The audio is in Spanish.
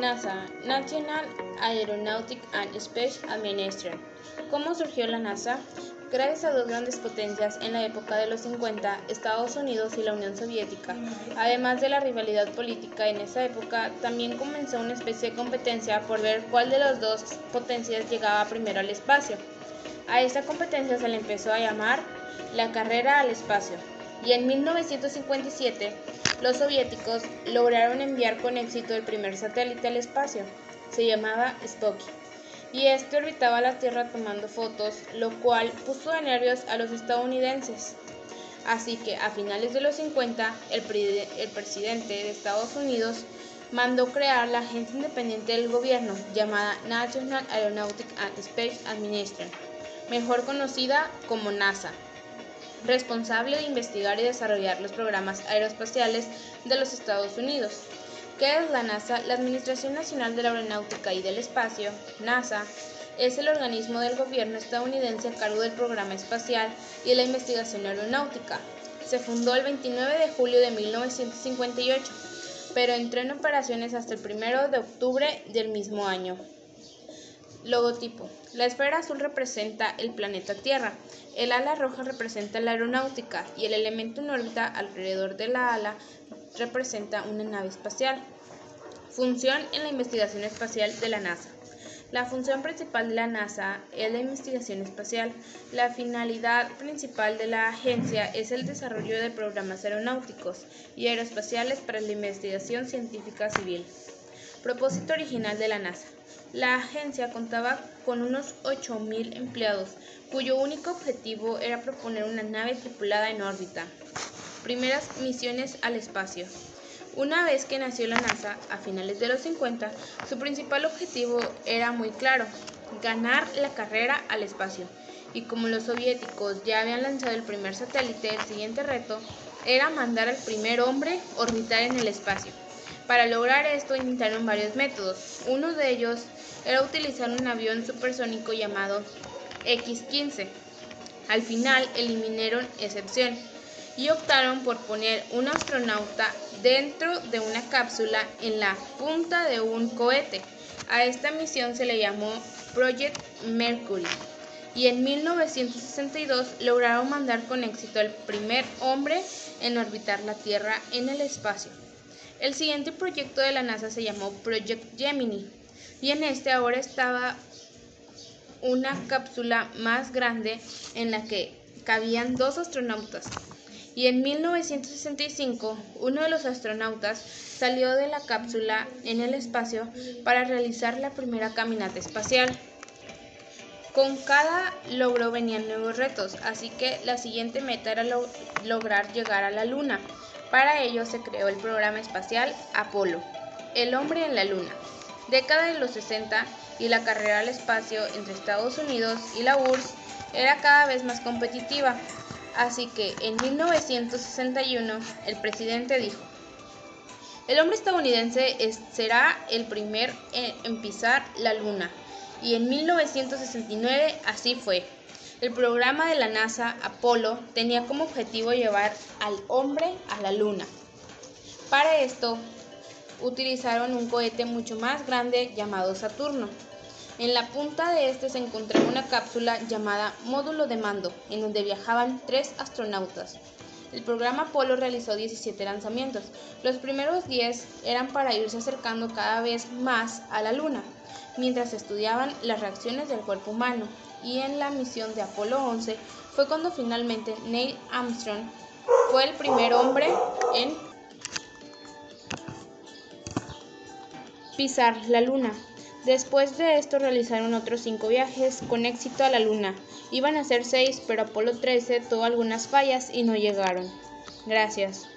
NASA, National Aeronautic and Space Administration. ¿Cómo surgió la NASA? Gracias a dos grandes potencias en la época de los 50, Estados Unidos y la Unión Soviética, además de la rivalidad política en esa época, también comenzó una especie de competencia por ver cuál de las dos potencias llegaba primero al espacio. A esta competencia se le empezó a llamar la carrera al espacio, y en 1957 los soviéticos lograron enviar con éxito el primer satélite al espacio. Se llamaba Spocky y este orbitaba la Tierra tomando fotos, lo cual puso de nervios a los estadounidenses. Así que a finales de los 50, el, el presidente de Estados Unidos mandó crear la agencia independiente del gobierno llamada National Aeronautic and Space Administration, mejor conocida como NASA, responsable de investigar y desarrollar los programas aeroespaciales de los Estados Unidos. ¿Qué es la NASA? La Administración Nacional de la Aeronáutica y del Espacio, NASA, es el organismo del gobierno estadounidense a cargo del programa espacial y de la investigación aeronáutica. Se fundó el 29 de julio de 1958, pero entró en operaciones hasta el 1 de octubre del mismo año. Logotipo. La esfera azul representa el planeta Tierra, el ala roja representa la aeronáutica y el elemento en órbita alrededor de la ala representa una nave espacial. Función en la investigación espacial de la NASA. La función principal de la NASA es la investigación espacial. La finalidad principal de la agencia es el desarrollo de programas aeronáuticos y aeroespaciales para la investigación científica civil. Propósito original de la NASA. La agencia contaba con unos 8.000 empleados, cuyo único objetivo era proponer una nave tripulada en órbita. Primeras misiones al espacio. Una vez que nació la NASA, a finales de los 50, su principal objetivo era muy claro, ganar la carrera al espacio. Y como los soviéticos ya habían lanzado el primer satélite, el siguiente reto era mandar al primer hombre orbitar en el espacio. Para lograr esto intentaron varios métodos. Uno de ellos era utilizar un avión supersónico llamado X-15. Al final eliminaron excepción y optaron por poner un astronauta dentro de una cápsula en la punta de un cohete. A esta misión se le llamó Project Mercury y en 1962 lograron mandar con éxito al primer hombre en orbitar la Tierra en el espacio. El siguiente proyecto de la NASA se llamó Project Gemini y en este ahora estaba una cápsula más grande en la que cabían dos astronautas y en 1965 uno de los astronautas salió de la cápsula en el espacio para realizar la primera caminata espacial. Con cada logro venían nuevos retos, así que la siguiente meta era lograr llegar a la Luna. Para ello se creó el programa espacial Apolo, el hombre en la Luna. Década de los 60 y la carrera al espacio entre Estados Unidos y la URSS era cada vez más competitiva, Así que en 1961 el presidente dijo, el hombre estadounidense será el primer en pisar la luna. Y en 1969 así fue. El programa de la NASA Apolo tenía como objetivo llevar al hombre a la luna. Para esto utilizaron un cohete mucho más grande llamado Saturno. En la punta de este se encontraba una cápsula llamada módulo de mando, en donde viajaban tres astronautas. El programa Apolo realizó 17 lanzamientos. Los primeros 10 eran para irse acercando cada vez más a la Luna, mientras estudiaban las reacciones del cuerpo humano. Y en la misión de Apolo 11 fue cuando finalmente Neil Armstrong fue el primer hombre en pisar la Luna. Después de esto realizaron otros cinco viajes con éxito a la Luna. Iban a ser seis, pero Apolo 13 tuvo algunas fallas y no llegaron. Gracias.